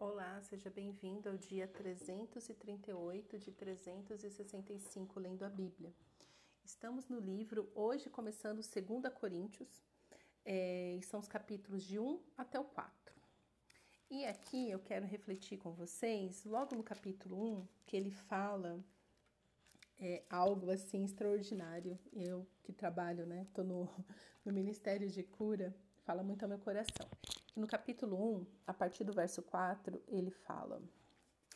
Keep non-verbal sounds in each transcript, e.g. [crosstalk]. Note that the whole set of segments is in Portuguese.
Olá, seja bem-vindo ao dia 338 de 365 lendo a Bíblia. Estamos no livro, hoje começando 2 Coríntios, é, e são os capítulos de 1 até o 4. E aqui eu quero refletir com vocês, logo no capítulo 1, que ele fala é, algo assim extraordinário. Eu que trabalho, né, tô no, [laughs] no Ministério de Cura, fala muito ao meu coração. No capítulo 1, a partir do verso 4, ele fala.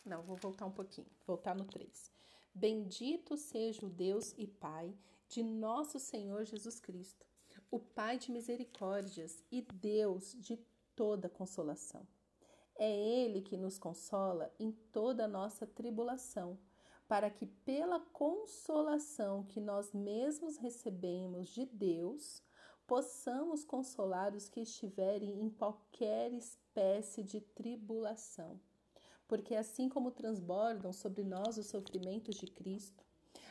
Não, vou voltar um pouquinho, voltar no 3. Bendito seja o Deus e Pai de nosso Senhor Jesus Cristo, o Pai de misericórdias e Deus de toda consolação. É Ele que nos consola em toda nossa tribulação, para que, pela consolação que nós mesmos recebemos de Deus, possamos consolar os que estiverem em qualquer espécie de tribulação. Porque assim como transbordam sobre nós os sofrimentos de Cristo,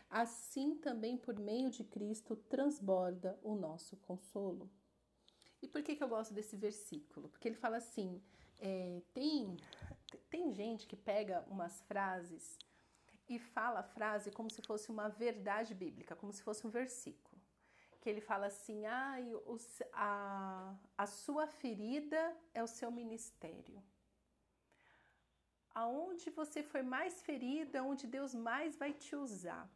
assim também por meio de Cristo transborda o nosso consolo. E por que, que eu gosto desse versículo? Porque ele fala assim: é, tem, tem gente que pega umas frases e fala a frase como se fosse uma verdade bíblica, como se fosse um versículo que ele fala assim: ah, a, a sua ferida é o seu ministério. Aonde você foi mais ferida, é onde Deus mais vai te usar.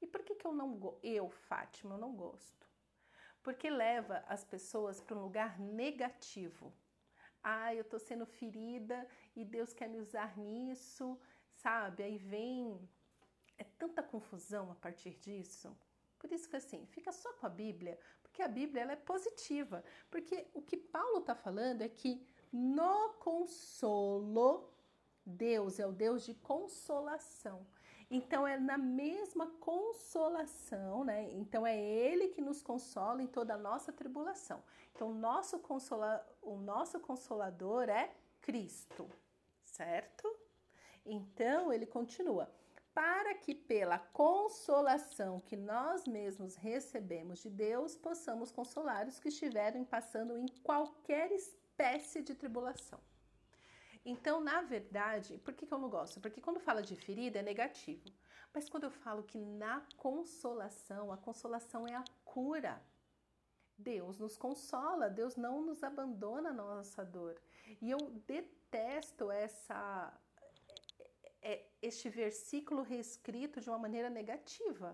E por que, que eu não eu, Fátima, eu não gosto? Porque leva as pessoas para um lugar negativo. Ah, eu tô sendo ferida e Deus quer me usar nisso, sabe? Aí vem é tanta confusão a partir disso. Por isso que assim, fica só com a Bíblia, porque a Bíblia ela é positiva. Porque o que Paulo está falando é que no consolo, Deus é o Deus de consolação. Então é na mesma consolação, né? Então é Ele que nos consola em toda a nossa tribulação. Então nosso consola, o nosso consolador é Cristo, certo? Então ele continua para que pela consolação que nós mesmos recebemos de Deus, possamos consolar os que estiverem passando em qualquer espécie de tribulação. Então, na verdade, por que, que eu não gosto? Porque quando fala de ferida é negativo. Mas quando eu falo que na consolação, a consolação é a cura. Deus nos consola, Deus não nos abandona na nossa dor. E eu detesto essa é, este versículo reescrito de uma maneira negativa.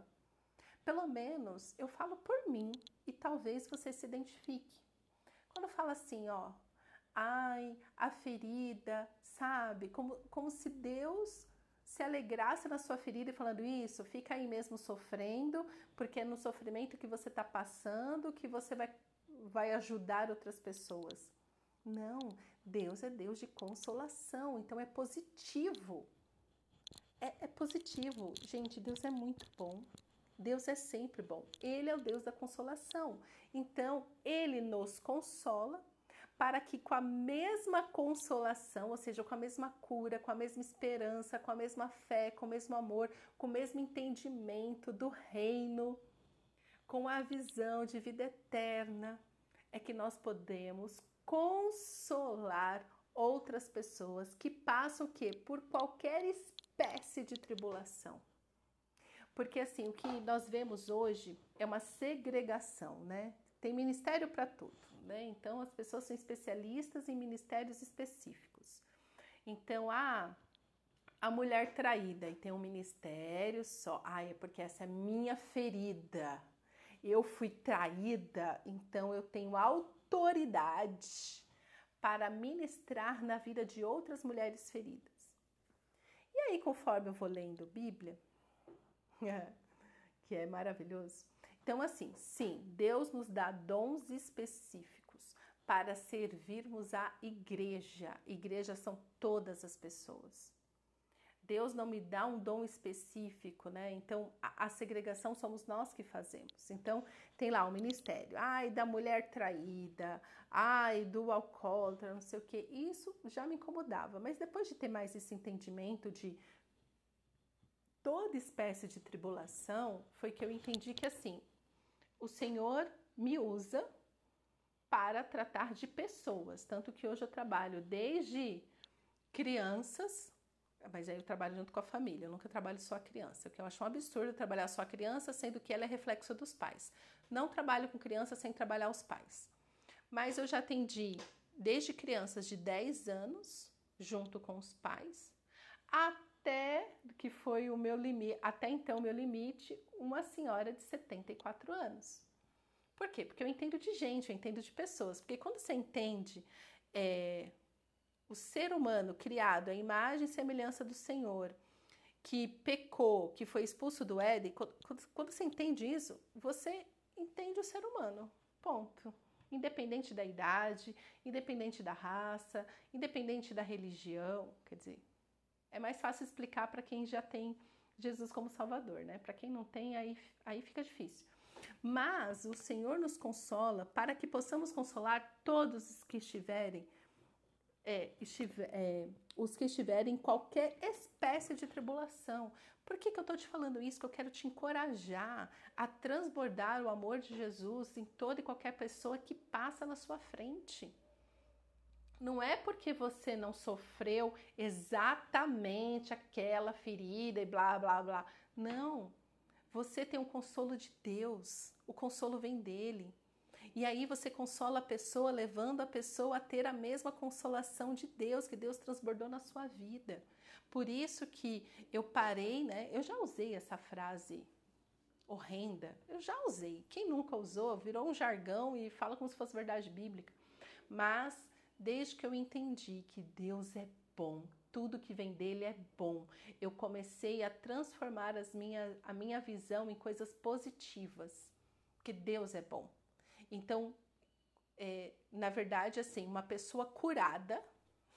Pelo menos eu falo por mim e talvez você se identifique. Quando fala assim, ó, ai, a ferida, sabe? Como, como se Deus se alegrasse na sua ferida e falando isso, fica aí mesmo sofrendo, porque é no sofrimento que você está passando que você vai, vai ajudar outras pessoas. Não, Deus é Deus de consolação, então é positivo é, é positivo. Gente, Deus é muito bom. Deus é sempre bom. Ele é o Deus da consolação. Então, ele nos consola para que com a mesma consolação, ou seja, com a mesma cura, com a mesma esperança, com a mesma fé, com o mesmo amor, com o mesmo entendimento do reino, com a visão de vida eterna, é que nós podemos consolar outras pessoas que passam que por qualquer espécie de tribulação. Porque assim, o que nós vemos hoje é uma segregação, né? Tem ministério para tudo, né? Então as pessoas são especialistas em ministérios específicos. Então, ah, a mulher traída e tem um ministério só. Ah, é porque essa é minha ferida. Eu fui traída, então eu tenho autoridade para ministrar na vida de outras mulheres feridas. Aí, conforme eu vou lendo Bíblia, [laughs] que é maravilhoso. Então, assim, sim, Deus nos dá dons específicos para servirmos a igreja. Igreja são todas as pessoas. Deus não me dá um dom específico, né? Então a, a, segregação somos nós que fazemos. Então tem lá o ministério, ai da mulher traída, ai do alcoólatra, não sei o que. Isso já me incomodava, mas depois de ter mais esse entendimento de toda espécie de tribulação, foi que eu entendi que assim o Senhor me usa para tratar de pessoas, tanto que hoje eu trabalho desde crianças, mas aí eu trabalho junto com a família, eu nunca trabalho só a criança, porque eu acho um absurdo trabalhar só a criança, sendo que ela é reflexo dos pais. Não trabalho com criança sem trabalhar os pais. Mas eu já atendi desde crianças de 10 anos, junto com os pais, até que foi o meu limite, até então meu limite, uma senhora de 74 anos. Por quê? Porque eu entendo de gente, eu entendo de pessoas. Porque quando você entende é, o ser humano criado à imagem e semelhança do Senhor, que pecou, que foi expulso do Éden, quando, você entende isso, você entende o ser humano. Ponto. Independente da idade, independente da raça, independente da religião, quer dizer, é mais fácil explicar para quem já tem Jesus como Salvador, né? Para quem não tem, aí, aí fica difícil. Mas o Senhor nos consola para que possamos consolar todos os que estiverem é, é, os que estiverem em qualquer espécie de tribulação. Por que, que eu estou te falando isso? Que eu quero te encorajar a transbordar o amor de Jesus em toda e qualquer pessoa que passa na sua frente. Não é porque você não sofreu exatamente aquela ferida e blá blá blá. Não. Você tem o consolo de Deus. O consolo vem dele. E aí você consola a pessoa, levando a pessoa a ter a mesma consolação de Deus que Deus transbordou na sua vida. Por isso que eu parei, né? Eu já usei essa frase horrenda. Eu já usei. Quem nunca usou, virou um jargão e fala como se fosse verdade bíblica. Mas desde que eu entendi que Deus é bom, tudo que vem dele é bom. Eu comecei a transformar as minha, a minha visão em coisas positivas, porque Deus é bom. Então, é, na verdade, assim, uma pessoa curada,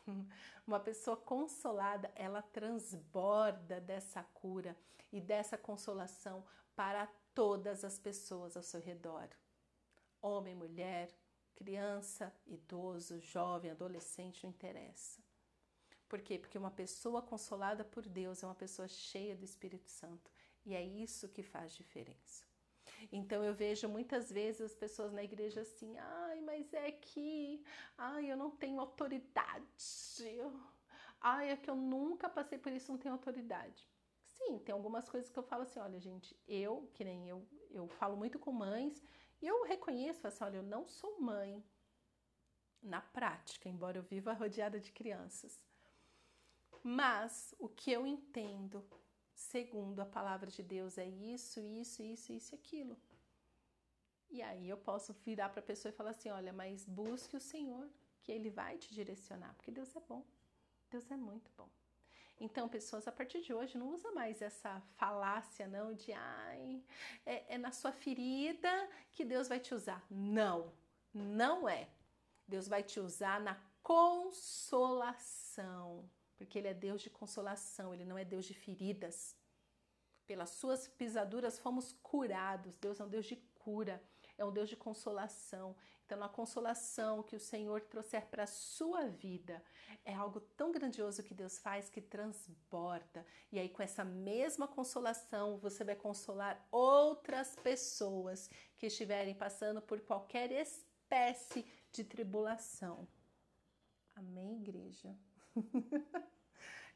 [laughs] uma pessoa consolada, ela transborda dessa cura e dessa consolação para todas as pessoas ao seu redor. Homem, mulher, criança, idoso, jovem, adolescente, não interessa. Por quê? Porque uma pessoa consolada por Deus é uma pessoa cheia do Espírito Santo. E é isso que faz diferença. Então eu vejo muitas vezes as pessoas na igreja assim, ai, mas é que, ai, eu não tenho autoridade. Ai, é que eu nunca passei por isso, não tenho autoridade. Sim, tem algumas coisas que eu falo assim, olha, gente, eu, que nem eu, eu falo muito com mães, e eu reconheço assim, olha, eu não sou mãe na prática, embora eu viva rodeada de crianças. Mas o que eu entendo segundo a palavra de Deus é isso, isso, isso, isso e aquilo. E aí eu posso virar para a pessoa e falar assim: olha, mas busque o Senhor, que Ele vai te direcionar, porque Deus é bom. Deus é muito bom. Então, pessoas, a partir de hoje, não usa mais essa falácia, não, de ai, é, é na sua ferida que Deus vai te usar. Não, não é. Deus vai te usar na consolação porque Ele é Deus de consolação, Ele não é Deus de feridas. Pelas suas pisaduras fomos curados. Deus é um Deus de cura, é um Deus de consolação. Então, a consolação que o Senhor trouxer para a sua vida é algo tão grandioso que Deus faz que transborda. E aí, com essa mesma consolação, você vai consolar outras pessoas que estiverem passando por qualquer espécie de tribulação. Amém, igreja? [laughs]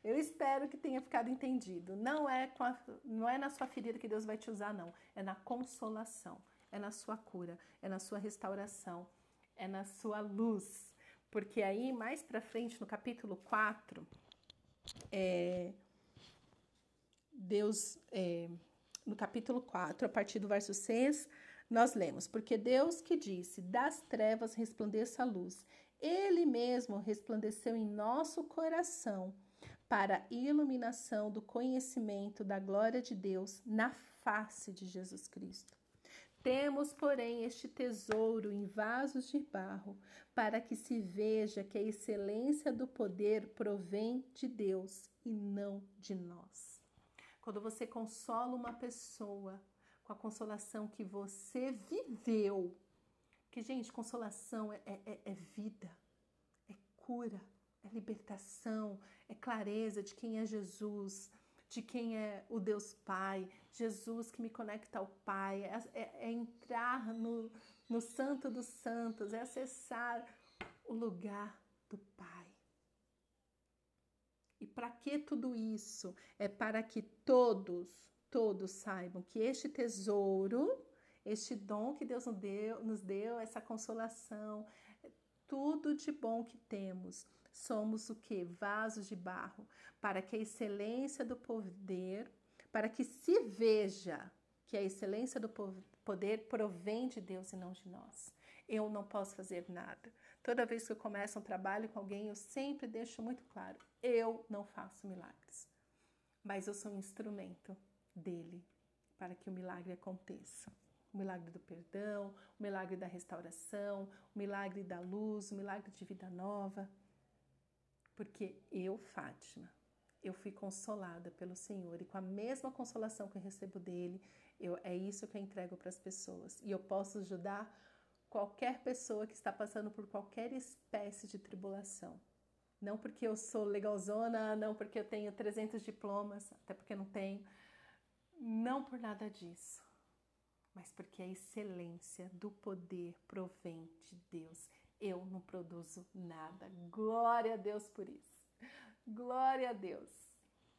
Eu espero que tenha ficado entendido. Não é, a, não é na sua ferida que Deus vai te usar, não. É na consolação, é na sua cura, é na sua restauração, é na sua luz. Porque aí, mais para frente, no capítulo 4, é, Deus, é, no capítulo 4, a partir do verso 6, nós lemos: Porque Deus que disse: Das trevas resplandeça a luz, Ele mesmo resplandeceu em nosso coração para iluminação do conhecimento da glória de Deus na face de Jesus Cristo. Temos, porém, este tesouro em vasos de barro, para que se veja que a excelência do poder provém de Deus e não de nós. Quando você consola uma pessoa com a consolação que você viveu, que, gente, consolação é, é, é vida, é cura é libertação, é clareza de quem é Jesus, de quem é o Deus Pai, Jesus que me conecta ao Pai, é, é, é entrar no, no Santo dos Santos, é acessar o lugar do Pai. para que tudo isso? É para que todos, todos saibam que este tesouro, este dom que Deus nos deu, nos deu essa consolação, tudo de bom que temos. Somos o que? Vasos de barro, para que a excelência do poder, para que se veja que a excelência do poder provém de Deus e não de nós. Eu não posso fazer nada. Toda vez que eu começo um trabalho com alguém, eu sempre deixo muito claro: eu não faço milagres, mas eu sou um instrumento dele para que o milagre aconteça. O milagre do perdão, o milagre da restauração, o milagre da luz, o milagre de vida nova. Porque eu, Fátima, eu fui consolada pelo Senhor e com a mesma consolação que eu recebo dele, eu, é isso que eu entrego para as pessoas. E eu posso ajudar qualquer pessoa que está passando por qualquer espécie de tribulação. Não porque eu sou legalzona, não porque eu tenho 300 diplomas, até porque não tenho. Não por nada disso, mas porque a excelência do poder provém de Deus. Eu não produzo nada. Glória a Deus por isso. Glória a Deus.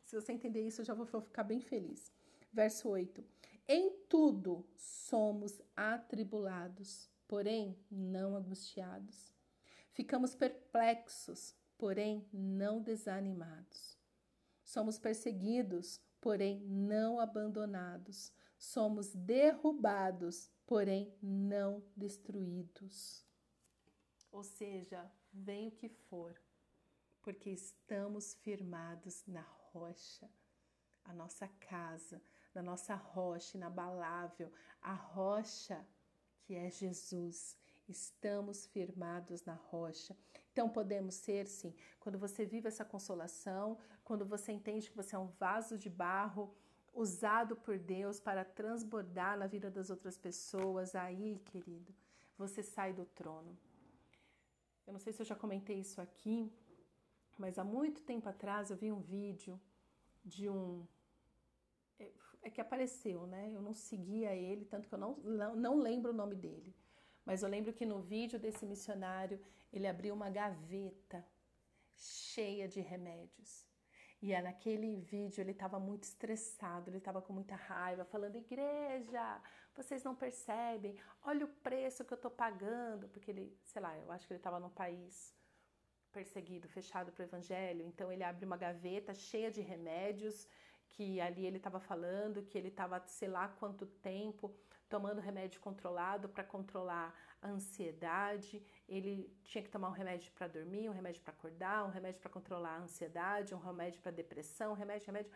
Se você entender isso, eu já vou ficar bem feliz. Verso 8. Em tudo somos atribulados, porém não angustiados. Ficamos perplexos, porém não desanimados. Somos perseguidos, porém não abandonados. Somos derrubados, porém não destruídos. Ou seja, vem o que for, porque estamos firmados na rocha, a nossa casa, na nossa rocha inabalável, a rocha que é Jesus. Estamos firmados na rocha. Então podemos ser, sim, quando você vive essa consolação, quando você entende que você é um vaso de barro usado por Deus para transbordar na vida das outras pessoas, aí, querido, você sai do trono. Eu não sei se eu já comentei isso aqui, mas há muito tempo atrás eu vi um vídeo de um é que apareceu, né? Eu não seguia ele, tanto que eu não, não, não lembro o nome dele. Mas eu lembro que no vídeo desse missionário, ele abriu uma gaveta cheia de remédios. E é naquele vídeo ele estava muito estressado, ele estava com muita raiva, falando: Igreja, vocês não percebem, olha o preço que eu estou pagando. Porque ele, sei lá, eu acho que ele estava num país perseguido, fechado para o evangelho. Então ele abre uma gaveta cheia de remédios que ali ele estava falando que ele estava, sei lá quanto tempo, tomando remédio controlado para controlar a ansiedade. Ele tinha que tomar um remédio para dormir, um remédio para acordar, um remédio para controlar a ansiedade, um remédio para depressão, um remédio, remédio.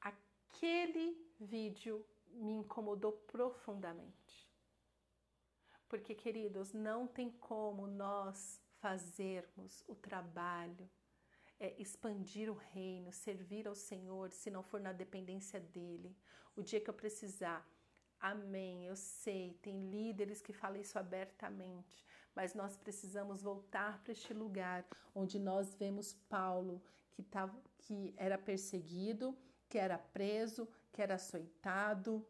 Aquele vídeo me incomodou profundamente. Porque, queridos, não tem como nós fazermos o trabalho é, expandir o reino, servir ao Senhor, se não for na dependência dele. O dia que eu precisar, amém, eu sei, tem líderes que falam isso abertamente, mas nós precisamos voltar para este lugar onde nós vemos Paulo, que, tava, que era perseguido, que era preso, que era açoitado,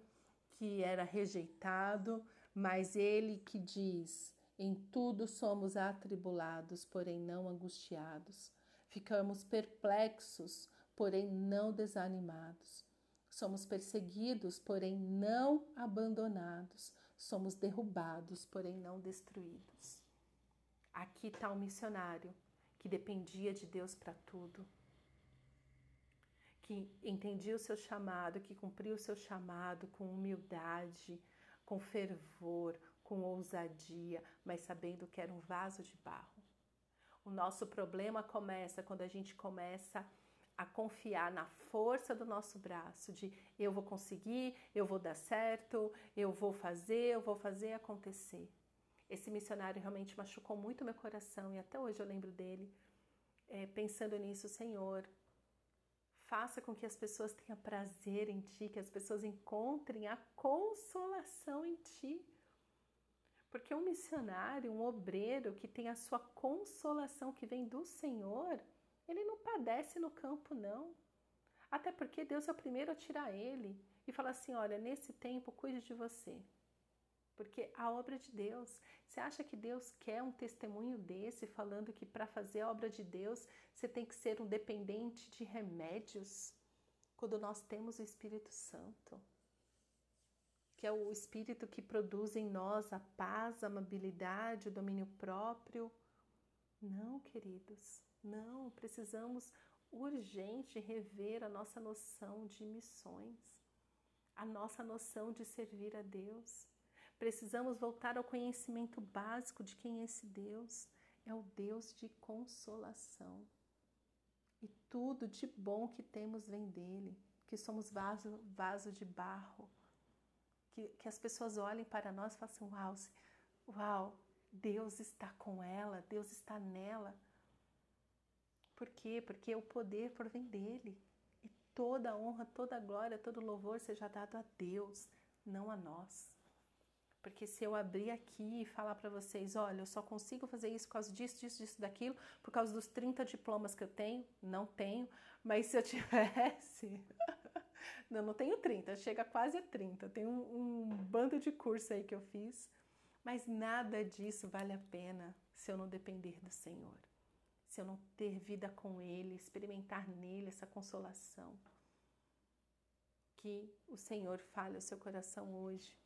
que era rejeitado, mas ele que diz: em tudo somos atribulados, porém não angustiados. Ficamos perplexos, porém não desanimados. Somos perseguidos, porém não abandonados. Somos derrubados, porém não destruídos. Aqui está o missionário que dependia de Deus para tudo, que entendia o seu chamado, que cumpriu o seu chamado com humildade, com fervor, com ousadia, mas sabendo que era um vaso de barro. O nosso problema começa quando a gente começa a confiar na força do nosso braço, de eu vou conseguir, eu vou dar certo, eu vou fazer, eu vou fazer acontecer. Esse missionário realmente machucou muito meu coração e até hoje eu lembro dele, é, pensando nisso, Senhor, faça com que as pessoas tenham prazer em Ti, que as pessoas encontrem a consolação em Ti. Porque um missionário, um obreiro que tem a sua consolação que vem do Senhor, ele não padece no campo, não. Até porque Deus é o primeiro a tirar ele e falar assim: olha, nesse tempo cuide de você. Porque a obra de Deus, você acha que Deus quer um testemunho desse falando que para fazer a obra de Deus você tem que ser um dependente de remédios? Quando nós temos o Espírito Santo, que é o Espírito que produz em nós a paz, a amabilidade, o domínio próprio. Não, queridos, não, precisamos urgente rever a nossa noção de missões, a nossa noção de servir a Deus. Precisamos voltar ao conhecimento básico de quem é esse Deus. É o Deus de consolação. E tudo de bom que temos vem dele, que somos vaso, vaso de barro. Que, que as pessoas olhem para nós e façam: Uau, uau, Deus está com ela, Deus está nela. Por quê? Porque o poder provém dele. E toda honra, toda glória, todo louvor seja dado a Deus, não a nós. Porque se eu abrir aqui e falar para vocês, olha, eu só consigo fazer isso por causa disso, disso, disso, daquilo, por causa dos 30 diplomas que eu tenho, não tenho, mas se eu [laughs] tivesse. [laughs] não, não tenho 30, chega quase a 30. Tem um, um bando de curso aí que eu fiz, mas nada disso vale a pena se eu não depender do Senhor, se eu não ter vida com Ele, experimentar nele essa consolação. Que o Senhor fale ao seu coração hoje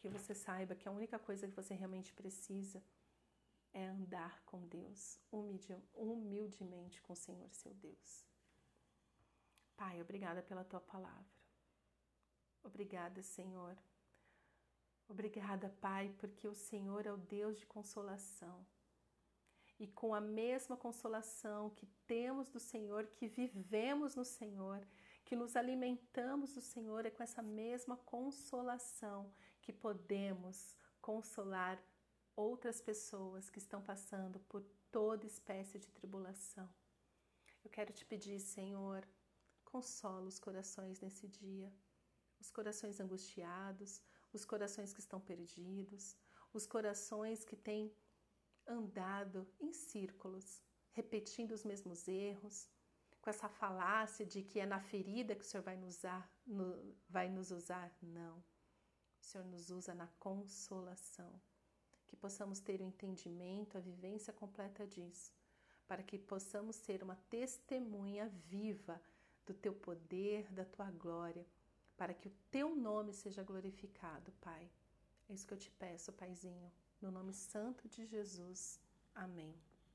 que você saiba que a única coisa que você realmente precisa é andar com Deus, humildemente com o Senhor seu Deus. Pai, obrigada pela tua palavra. Obrigada, Senhor. Obrigada, Pai, porque o Senhor é o Deus de consolação. E com a mesma consolação que temos do Senhor, que vivemos no Senhor, que nos alimentamos do Senhor, é com essa mesma consolação que podemos consolar outras pessoas que estão passando por toda espécie de tribulação. Eu quero te pedir, Senhor, consola os corações nesse dia, os corações angustiados, os corações que estão perdidos, os corações que têm andado em círculos, repetindo os mesmos erros, com essa falácia de que é na ferida que o Senhor vai nos usar, no, vai nos usar. Não. O Senhor nos usa na consolação. Que possamos ter o entendimento, a vivência completa disso, para que possamos ser uma testemunha viva do teu poder, da tua glória, para que o teu nome seja glorificado, Pai. É isso que eu te peço, Paizinho, no nome santo de Jesus. Amém.